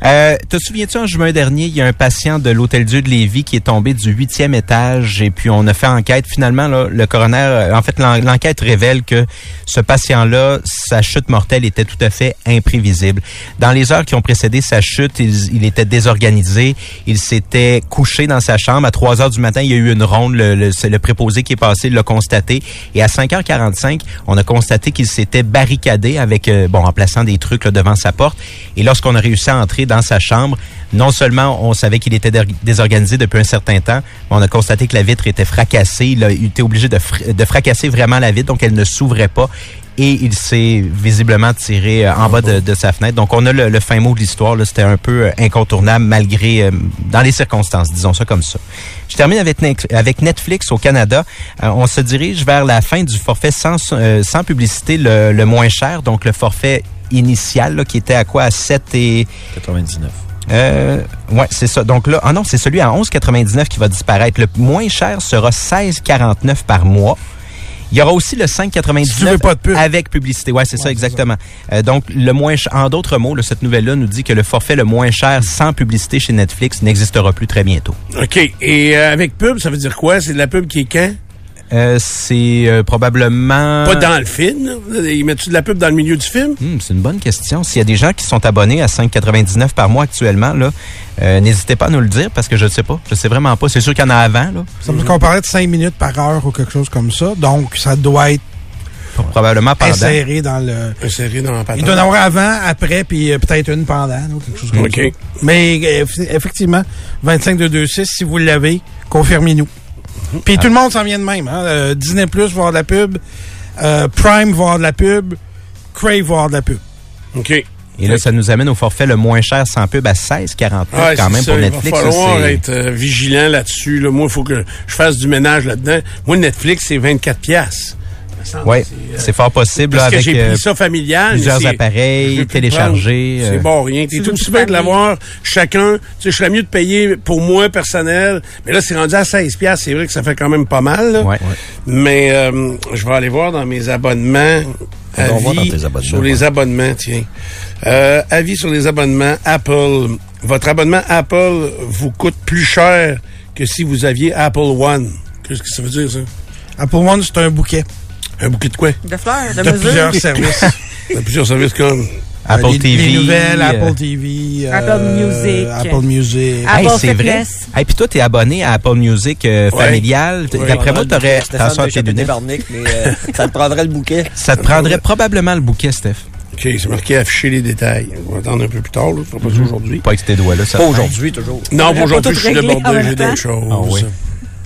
Euh, te souviens-tu, en juin dernier, il y a un patient de l'Hôtel Dieu de Lévis qui est tombé du huitième étage et puis on a fait enquête. Finalement, là, le coroner, euh, en fait, l'en- l'enquête révèle que ce patient-là, sa chute mortelle était tout à fait imprévisible. Dans les heures qui ont précédé sa chute, il, était désorganisé. Il s'était couché dans sa chambre. À 3 heures du matin, il y a eu une ronde. Le, le- le préposé qui est passé l'a constaté. Et à 5h45, on a constaté qu'il s'était barricadé avec, euh, bon, en plaçant des trucs devant sa porte. Et lorsqu'on a réussi à entrer dans sa chambre, non seulement on savait qu'il était dé- désorganisé depuis un certain temps, mais on a constaté que la vitre était fracassée. Il a été obligé de, de fracasser vraiment la vitre, donc elle ne s'ouvrait pas. Et il s'est visiblement tiré euh, en bas de, de sa fenêtre. Donc on a le, le fin mot de l'histoire. C'était un peu euh, incontournable malgré, euh, dans les circonstances, disons ça comme ça. Je termine avec, Net- avec Netflix au Canada. Euh, on se dirige vers la fin du forfait sans, euh, sans publicité le, le moins cher, donc le forfait initial là, qui était à quoi? À 7 et
99.
euh, ouais, c'est ça. Donc là, ah non, c'est celui à 11,99 qui va disparaître. Le moins cher sera 16,49 par mois. Il y aura aussi le
Si tu
5,99
veux pas de pub.
avec publicité. Ouais, c'est ça exactement. Euh, donc le moins ch- en d'autres mots, là, cette nouvelle-là nous dit que le forfait le moins cher sans publicité chez Netflix n'existera plus très bientôt.
OK. Et euh, avec pub, ça veut dire quoi? C'est de la pub qui est quand?
Euh, c'est euh, probablement
Pas dans le film. Ils mettent-tu de la pub dans le milieu du film?
Hmm, c'est une bonne question. S'il y a des gens qui sont abonnés à 5,99 par mois actuellement, là, euh, n'hésitez pas à nous le dire parce que je ne sais pas. Je sais vraiment pas. C'est sûr qu'il y en a avant, là.
Ça me qu'on parlait de 5 minutes par heure ou quelque chose comme ça. Donc, ça doit être
Probablement pendant.
inséré dans le...
Inséré dans la.
Il doit en avoir avant, après, puis euh, peut-être une pendant, ou quelque chose comme
OK.
ça. Mais eff- effectivement, 25 de 26, si vous l'avez, confirmez-nous. Puis tout le monde s'en vient de même. Hein? Euh, Disney Plus va avoir de la pub, euh, Prime va avoir de la pub, Crave va avoir de la pub.
OK.
Et là, ça nous amène au forfait le moins cher sans pub à 16,49
Ouais,
quand même
ça.
pour
Il
Netflix.
va
là,
falloir être euh, vigilant là-dessus. Là. Moi, il faut que je fasse du ménage là-dedans. Moi, Netflix, c'est 24 piastres.
Oui,
c'est, euh,
c'est fort possible là,
que
avec
j'ai
euh,
pris ça familial.
plusieurs appareils téléchargés, euh.
C'est bon, rien. T'es tout aussi bien de l'avoir chacun. Tu sais, je serais mieux de payer pour moi personnel. Mais là, c'est rendu à 16 piastres. C'est vrai que ça fait quand même pas mal. là.
Ouais.
Mais euh, je vais aller voir dans mes abonnements.
On va voir dans
Avis
tes abonnements,
sur les
ouais.
abonnements, tiens. Euh, avis sur les abonnements Apple. Votre abonnement Apple vous coûte plus cher que si vous aviez Apple One. Qu'est-ce que ça veut dire, ça?
Apple One, c'est un bouquet
Un bouquet de quoi?
De fleurs, de
de
mesure.
plusieurs services.
Il y a plusieurs services comme...
Apple
Euh, les,
TV.
Les nouvelles,
euh,
Apple TV. euh,
Apple Music.
Apple Music.
Apple
Hey, c'est vrai. Et puis toi, t'es abonné à Apple Music euh,
Ouais.
familial.
Ouais.
D'après moi, t'aurais attention à
de
tes lunettes.
Mais euh, ça te prendrait le bouquet.
Ça te prendrait probablement le bouquet, Steph.
OK, c'est marqué afficher les détails. On va attendre un peu plus tard, là. Je ferai pas
Mhm.
ça aujourd'hui.
Pas avec tes doigts là. ça
Pas aujourd'hui, toujours.
Non, pour aujourd'hui,
pas
je suis débordé, j'ai d'autres choses.
Ah oui.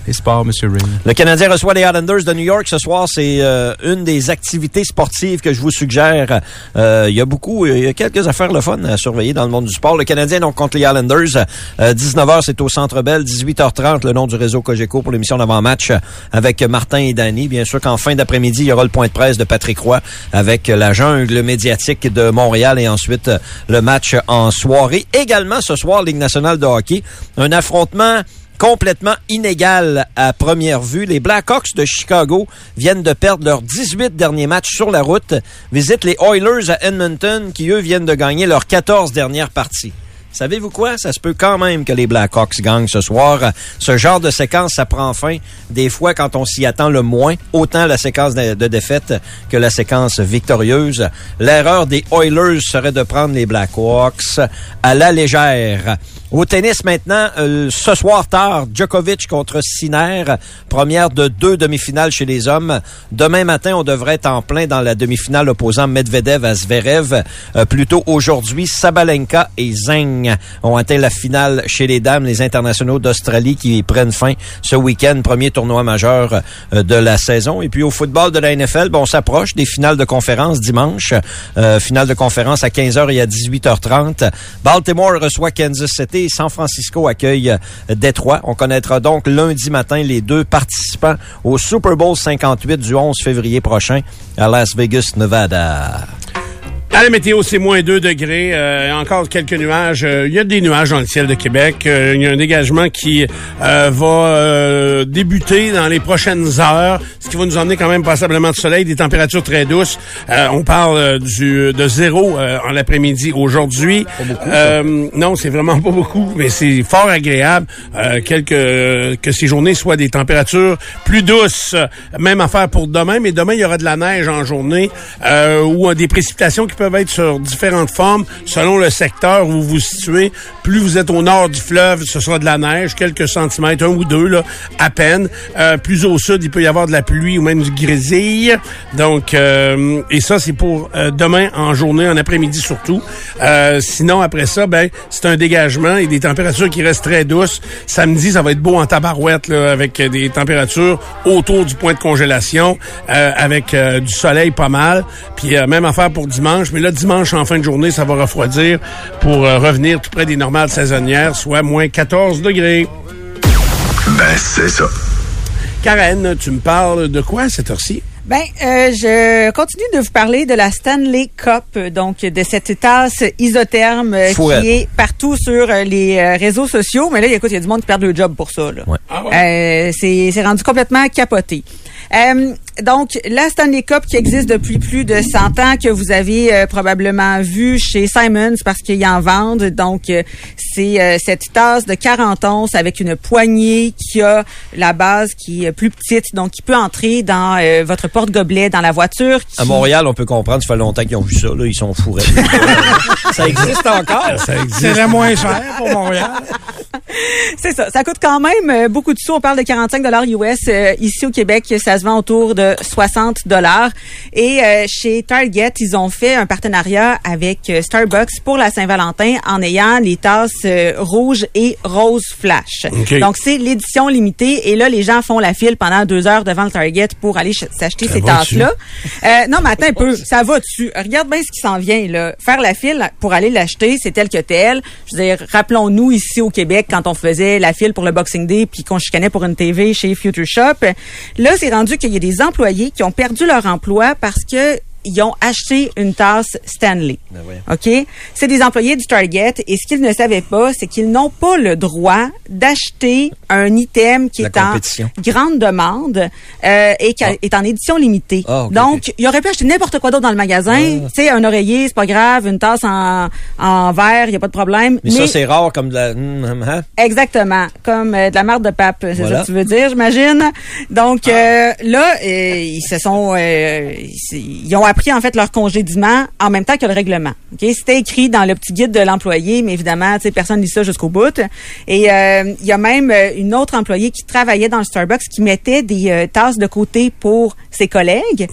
Le Canadien reçoit les Islanders de New York ce soir. C'est euh, une des activités sportives que je vous suggère. Euh, il y a beaucoup, il y a quelques affaires le fun à surveiller dans le monde du sport. Le Canadien donc contre les Islanders. 19h, c'est au Centre Bell. 18h30, le nom du réseau Cogeco pour l'émission d'avant-match avec Martin et Danny. Bien sûr qu'en fin d'après-midi, il y aura le point de presse de Patrick Roy avec la jungle médiatique de Montréal et ensuite le match en soirée. Également ce soir, Ligue nationale de hockey, un affrontement complètement inégal à première vue. Les Blackhawks de Chicago viennent de perdre leurs 18 derniers matchs sur la route, visitent les Oilers à Edmonton qui, eux, viennent de gagner leurs 14 dernières parties. Savez-vous quoi? Ça se peut quand même que les Blackhawks gagnent ce soir. Ce genre de séquence, ça prend fin des fois quand on s'y attend le moins, autant la séquence de défaite que la séquence victorieuse. L'erreur des Oilers serait de prendre les Blackhawks à la légère. Au tennis maintenant, euh, ce soir tard, Djokovic contre Sinner, première de deux demi-finales chez les hommes. Demain matin, on devrait être en plein dans la demi-finale opposant Medvedev à Zverev. Euh, plutôt aujourd'hui, Sabalenka et Zeng ont atteint la finale chez les dames, les internationaux d'Australie qui prennent fin ce week-end, premier tournoi majeur euh, de la saison. Et puis au football de la NFL, bon, on s'approche des finales de conférence dimanche. finale de conférence à 15h et à 18h30. Baltimore reçoit Kansas City San Francisco accueille euh, Détroit. On connaîtra donc lundi matin les deux participants au Super Bowl 58 du 11 février prochain à Las Vegas, Nevada.
À la météo, c'est moins 2 degrés. Euh, encore quelques nuages. Euh, il y a des nuages dans le ciel de Québec. Euh, il y a un dégagement qui va débuter dans les prochaines heures, ce qui va nous emmener quand même passablement de soleil, des températures très douces. on parle du de zéro en l'après-midi aujourd'hui. non, c'est vraiment pas beaucoup, mais c'est fort agréable quelques, que ces journées soient des températures plus douces. Même affaire pour demain, mais demain, il y aura de la neige en journée ou des précipitations qui peuvent être sur différentes formes selon le secteur où vous vous situez. Plus vous êtes au nord du fleuve, ce sera de la neige, quelques centimètres, un ou deux, là, à peine. Euh, plus au sud, il peut y avoir de la pluie ou même du grésil. Donc, euh, et ça, c'est pour euh, demain en journée, en après-midi surtout. sinon, après ça, ben, c'est un dégagement et des températures qui restent très douces. Samedi, ça va être beau en tabarouette, là, avec des températures autour du point de congélation, avec du soleil pas mal. Puis même affaire pour dimanche mais là, dimanche, en fin de journée, ça va refroidir pour euh, revenir tout près des normales saisonnières, soit moins 14 degrés.
Ben, c'est ça.
Karen, tu me parles de quoi cette heure-ci?
Ben, euh, je continue de vous parler de la Stanley Cup, donc de cette tasse isotherme euh, qui est partout sur les réseaux sociaux. Mais là, écoute, il y a du monde qui perd le job pour ça. Là.
Ah ouais?
c'est rendu complètement capoté. Donc, la Stanley Cup qui existe depuis plus de 100 ans, que vous avez euh, probablement vu chez Simons parce qu'ils en vendent. Donc, euh, c'est euh, cette tasse de 40 onces avec une poignée qui a la base qui est plus petite, donc qui peut entrer dans votre porte-gobelet, dans la voiture.
À Montréal, on peut comprendre, ça fait longtemps qu'ils ont vu ça. Là, ils sont fourrés. ça existe encore.
Ça existe. C'est la moins cher pour Montréal.
c'est ça. Ça coûte quand même beaucoup de sous. On parle de 45 dollars US. ici au Québec, ça se vend autour de 60 dollars. Et euh, chez Target, ils ont fait un partenariat avec euh, Starbucks pour la Saint-Valentin en ayant les tasses euh, rouges et roses flash. Donc c'est l'édition limitée et là les gens font la file pendant deux heures devant le Target pour aller s'acheter ces tasses-là. non, mais attends un peu, ça va dessus. Regarde bien ce qui s'en vient là. Faire la file pour aller l'acheter, c'est tel que tel. Je veux dire, rappelons-nous ici au Québec quand on faisait la file pour le Boxing Day puis qu'on chicanait pour une TV chez Future Shop. Là, c'est rendu qu'il y a des employés qui ont perdu leur emploi parce que ils ont acheté une tasse Stanley.
Ben
OK? C'est des employés du Target et ce qu'ils ne savaient pas, c'est qu'ils n'ont pas le droit d'acheter un item qui est en grande demande euh, et qui ah. est en édition limitée. Ah, Donc, il aurait pu acheter n'importe quoi d'autre dans le magasin. Ah. Tu sais, un oreiller, c'est pas grave, une tasse en, en verre, il y a pas de problème.
Mais, ça, c'est rare comme de la... Hum, hein?
Exactement. Comme euh, de la marde de pape, c'est ça que tu veux dire, j'imagine. Donc, euh, là, ils se sont... ils ont pris en fait leur congédiement en même temps que le règlement. Ok, C'était écrit dans le petit guide de l'employé, mais évidemment, tu sais, personne ne lit ça jusqu'au bout. Et euh, il y a même euh, une autre employée qui travaillait dans le Starbucks qui mettait des euh, tasses de côté pour ses collègues.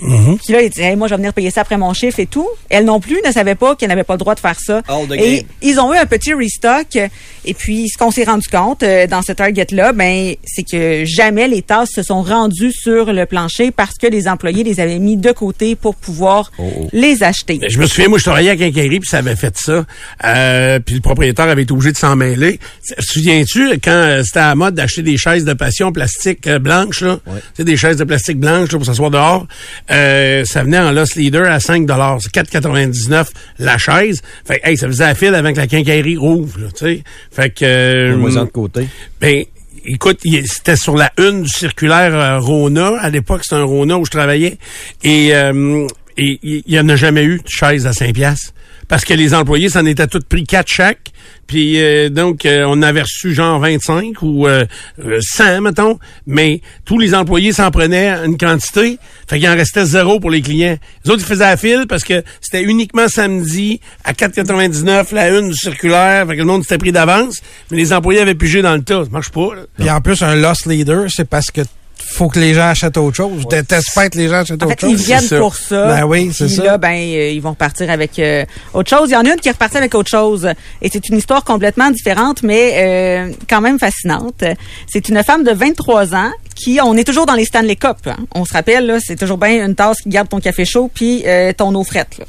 Puis là, il disait, Hey, moi, je vais venir payer ça après mon chiffre et tout. Elle non plus ne savait pas qu'elle n'avait pas le droit de faire ça. Et
game.
ils ont eu un petit restock. Et puis, ce qu'on s'est rendu compte euh, dans ce Target-là, ben, c'est que jamais les tasses se sont rendues sur le plancher parce que les employés les avaient mis de côté pour pouvoir les acheter.
Ben, Je me souviens, moi, je travaillais à Quincaillerie, puis ça avait fait ça. Euh, puis le propriétaire avait été obligé de s'en mêler. Te souviens-tu, quand euh, c'était à la mode d'acheter des chaises de passion plastique euh, blanches, là? Tu sais, des chaises de plastique blanches, là, pour s'asseoir dehors. Euh, ça venait en Lost Leader à 5 C'est 4,99 la chaise. Fait que, hey, ça faisait la file avant que la quincaillerie rouvre, là, tu sais. Fait que... euh,
Moi, de côté.
ben, écoute, c'était sur la une du circulaire euh, Rona. À l'époque, c'était un Rona où je travaillais. Et euh, et il y, en a jamais eu de chaise à 5 piastres. Parce que les employés s'en étaient tous pris quatre chaque. Puis euh, donc, euh, on avait reçu genre 25 ou euh, euh, 100, mettons. Mais tous les employés s'en prenaient une quantité. Fait qu'il en restait zéro pour les clients. Les autres, ils faisaient la file parce que c'était uniquement samedi à 4,99 la une du circulaire. Fait que le monde s'était pris d'avance. Mais les employés avaient pigé dans le tas. Ça marche pas.
Puis en plus, un lost leader, c'est parce que faut que les gens achètent autre chose. Je déteste pas que les gens achètent
En
autre
fait, ils
chose.
viennent
ça.
pour ça.
Ben oui, c'est ça.
là, ben, euh, ils vont repartir avec euh, autre chose. Il y en a une qui est repartie avec autre chose. Et c'est une histoire complètement différente, mais euh, quand même fascinante. C'est une femme de 23 ans qui, on est toujours dans les Stanley Cup. hein. On se rappelle, là, c'est toujours bien une tasse qui garde ton café chaud puis euh, ton eau frette. là.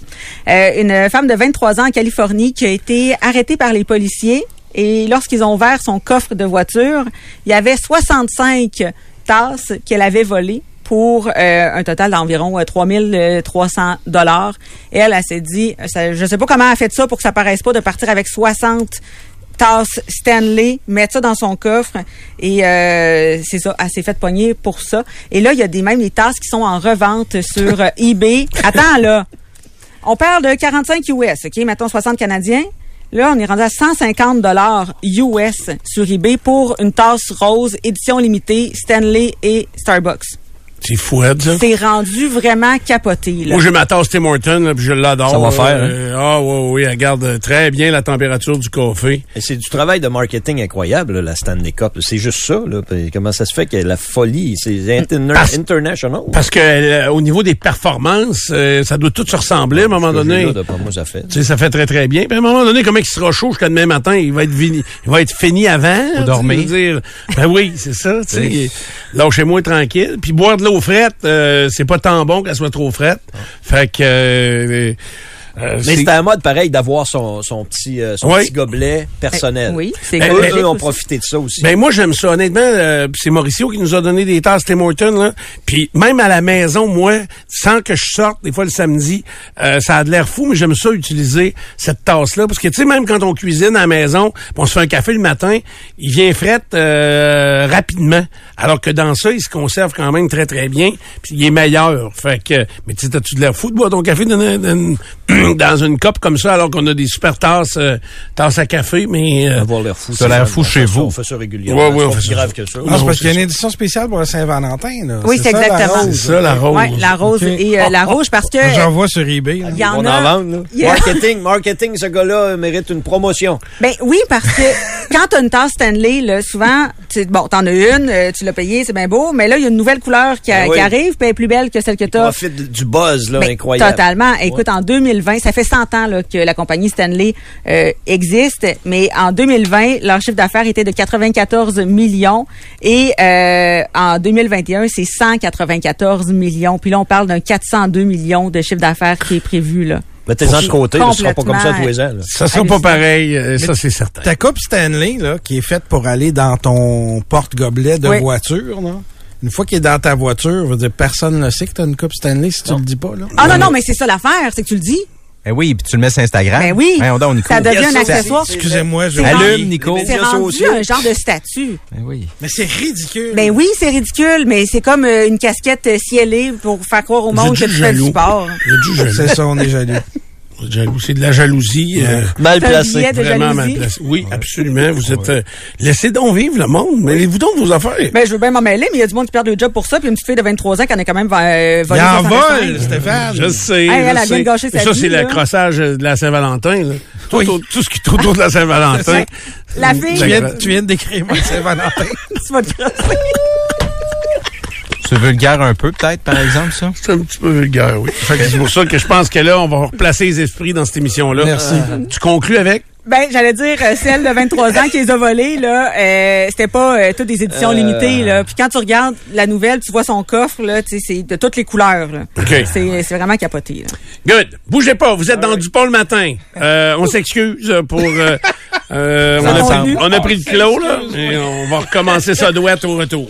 Euh, une femme de 23 ans en Californie qui a été arrêtée par les policiers et lorsqu'ils ont ouvert son coffre de voiture, il y avait 65 tasses qu'elle avait volées pour euh, un total d'environ euh, 3300 dollars. Et elle, elle s'est dit, euh, ça, je sais pas comment elle a fait ça pour que ça paraisse pas de partir avec 60 tasses Stanley, mettre ça dans son coffre et euh, c'est ça, elle s'est fait pogner pour ça. Et là, il y a des même des tasses qui sont en revente sur euh, eBay. Attends là. On parle de 45 US, OK, mettons 60 canadiens. Là, on est rendu à 150 dollars US sur eBay pour une tasse rose édition limitée Stanley et Starbucks.
C'est fouette, ça.
C'est rendu vraiment capoté là.
Moi, j'ai ma tasse Tim Hortons, puis je l'adore.
Ça va
là.
faire, hein?
Euh, Ah, oui, oui, elle garde très bien la température du café.
Et c'est du travail de marketing incroyable, là, la Stanley Cup. C'est juste ça. Là. Comment ça se fait que la folie, c'est interna-
Parce-
international?
Parce que euh, au niveau des performances, euh, ça doit tout se ressembler à un moment
que j'ai
donné.
là, d'après moi, ça fait.
Tu sais, ça fait très, très bien. Puis à un moment donné, comment il sera chaud jusqu'à demain matin? Il va être, vini- il va être fini avant. sais,
dormir.
dire. Ben oui, c'est ça. Tu sais. Lâchez-moi tranquille. Puis boire de l'eau euh, c'est pas tant bon qu'elle soit trop frette. Fait que... euh, euh,
Mais c'était à mode pareil d'avoir son, son petit son
Oui.
petit gobelet personnel.
Eh, oui, c'est
Eux, eux ont profité de ça aussi.
Ben moi j'aime ça honnêtement. euh, c'est Mauricio qui nous a donné des tasses Tim Hortons là. Puis même à la maison, moi, sans que je sorte des fois le samedi, euh, ça a de l'air fou, mais j'aime ça utiliser cette tasse là parce que tu sais même quand on cuisine à la maison, puis on se fait un café le matin, il vient fret euh, rapidement. Alors que dans ça, il se conserve quand même très très bien, puis il est meilleur. Fait que mais tu sais t'as-tu de l'air fou de boire ton café dans, une- dans une coupe comme ça alors qu'on a des super tasses euh, tasses à café, mais euh,
avoir l'air fou.
Ça l'air fou chez vous.
On fait ça régulièrement.
On fait
plus
ça.
grave que ça.
Ah, c'est
Non,
parce qu'il y a une édition spéciale pour la Saint-Valentin. là.
Oui, c'est exactement.
rose.
c'est ça la rose.
Ouais, la rose et euh, la rouge parce que
J'en vois sur eBay.
il y en
On
a.
Marketing, marketing, ce gars-là mérite une promotion.
Ben oui, parce que quand t'as une tasse Stanley, là, souvent, tu, bon, t'en as une, euh, tu l'as payée, c'est bien beau, mais là, il y a une nouvelle couleur qui, a-
Ben oui.
qui arrive, puis elle est plus belle que celle que t'as.
Profite du buzz, là,
Ben,
incroyable.
Totalement. Écoute, en 2020, ça fait 100 ans là, que la compagnie Stanley euh, existe, mais en 2020, leur chiffre d'affaires était de 94 millions et euh, en 2021, c'est 194 millions. Puis là, on parle d'un 402 millions de chiffre d'affaires qui est prévu là.
Mettez-en de côté, ce sera pas comme ça tous les ans. là.
Ça sera pas pareil, euh, ça c'est certain.
Ta coupe Stanley, là, qui est faite pour aller dans ton porte-gobelet de
Oui.
voiture, là, une fois qu'il est dans ta voiture, je veux dire, personne ne sait que tu as une coupe Stanley si tu le dis pas. Là.
Ah non, non, mais c'est ça l'affaire, c'est que tu le dis.
Ben oui, puis tu le mets sur Instagram.
Ben oui.
Voyons donc, Nico.
Ça devient un accessoire.
c'est-
Excusez-moi, je
C'est
Allume, Nico.
C'est rendu un genre de statut.
Ben oui.
Mais c'est ridicule.
Ben oui, c'est ridicule, mais c'est comme euh, une casquette euh, cielée pour faire croire au monde que tu fais du sport.
C'est ça, on est jaloux.
C'est de la jalousie. euh,
Mal
T'as un
placé.
billet de
vraiment
jalousie?
mal placé. Oui, absolument. Vous êtes... euh, laissez donc vivre le monde. Mêlez-vous donc vos affaires.
Ben, je veux bien m'en mêler, mais il y a du monde qui perd le job pour ça, puis une petite fille de 23 ans qui en a quand même euh,
Il
volé.
en
65.
vole, Stéphane.
Je sais.
Hey, elle
je
a
sais.
gâché sa
ça, c'est
là.
l'accrossage de la Saint-Valentin. là. Tout,
Oui.
au- tout ce qui est autour de la Saint-Valentin.
La fille,
Tu viens, tu viens de décrire moi, Saint-Valentin.
tu vas te crosser.
C'est vulgaire un peu, peut-être, par exemple, ça?
C'est un petit peu vulgaire, oui. Fait que c'est pour ça que je pense que là, on va replacer les esprits dans cette émission-là.
Merci.
Tu conclus avec?
Ben, j'allais dire, euh, celle de 23 ans qui les a volés, là, euh, c'était pas euh, toutes des éditions limitées, là. Puis quand tu regardes la nouvelle, tu vois son coffre, là, tu sais, c'est de toutes les couleurs, là.
OK.
C'est vraiment capoté, là.
Good. Bougez pas, vous êtes dans Dupont le matin. Euh, on s'excuse pour... euh, euh, on, a on a pris le clos, là. Et on va recommencer ça douette au retour.